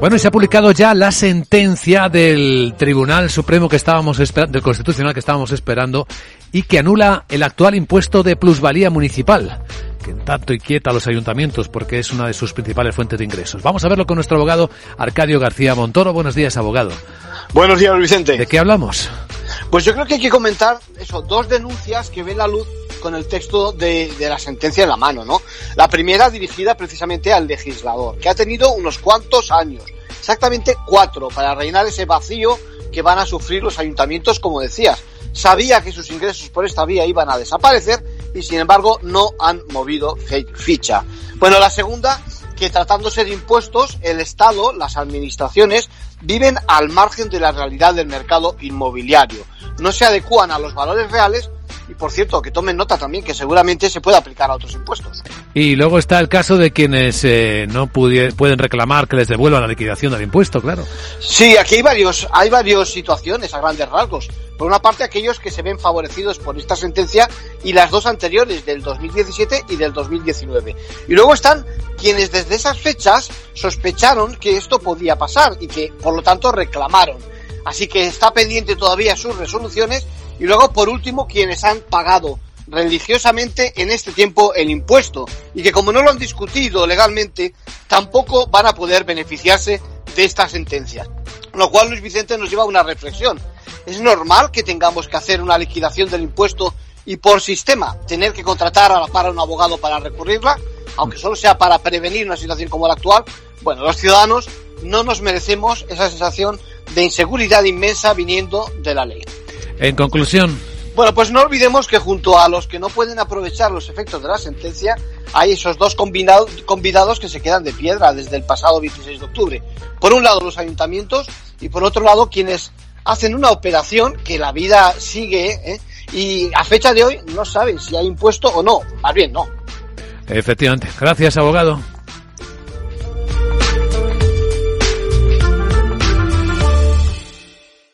Bueno, y se ha publicado ya la sentencia del Tribunal Supremo que estábamos esperando, del Constitucional que estábamos esperando y que anula el actual impuesto de plusvalía municipal que tanto inquieta a los ayuntamientos porque es una de sus principales fuentes de ingresos. Vamos a verlo con nuestro abogado Arcadio García Montoro. Buenos días, abogado. Buenos días, Vicente. ¿De qué hablamos? Pues yo creo que hay que comentar eso, dos denuncias que ven la luz con el texto de, la sentencia en la mano, ¿no? La primera dirigida precisamente al legislador, que ha tenido unos cuantos años, exactamente cuatro, para rellenar ese vacío que van a sufrir los ayuntamientos, como decías. Sabía que sus ingresos por esta vía iban a desaparecer y sin embargo no han movido ficha. Bueno, la segunda, que tratándose de impuestos, el Estado, las administraciones, viven al margen de la realidad del mercado inmobiliario. No se adecúan a los valores reales y por cierto, que tomen nota también que seguramente se puede aplicar a otros impuestos. Y luego está el caso de quienes eh, no pueden reclamar que les devuelvan la liquidación del impuesto, claro. Sí, aquí hay varios, hay varias situaciones a grandes rasgos. Por una parte, aquellos que se ven favorecidos por esta sentencia y las dos anteriores, del 2017 y del 2019. Y luego están quienes desde esas fechas sospecharon que esto podía pasar y que, por lo tanto, reclamaron. Así que está pendiente todavía sus resoluciones y luego, por último, quienes han pagado religiosamente en este tiempo el impuesto y que como no lo han discutido legalmente, tampoco van a poder beneficiarse de esta sentencia. Lo cual, Luis Vicente, nos lleva a una reflexión. ¿Es normal que tengamos que hacer una liquidación del impuesto y por sistema tener que contratar a la par a un abogado para recurrirla, aunque solo sea para prevenir una situación como la actual? Bueno, los ciudadanos no nos merecemos esa sensación de inseguridad inmensa viniendo de la ley. En conclusión. Bueno, pues no olvidemos que junto a los que no pueden aprovechar los efectos de la sentencia, hay esos dos convidados que se quedan de piedra desde el pasado 26 de octubre. Por un lado los ayuntamientos y por otro lado quienes hacen una operación que la vida sigue ¿eh? y a fecha de hoy no saben si hay impuesto o no. Más bien no. Efectivamente. Gracias, abogado.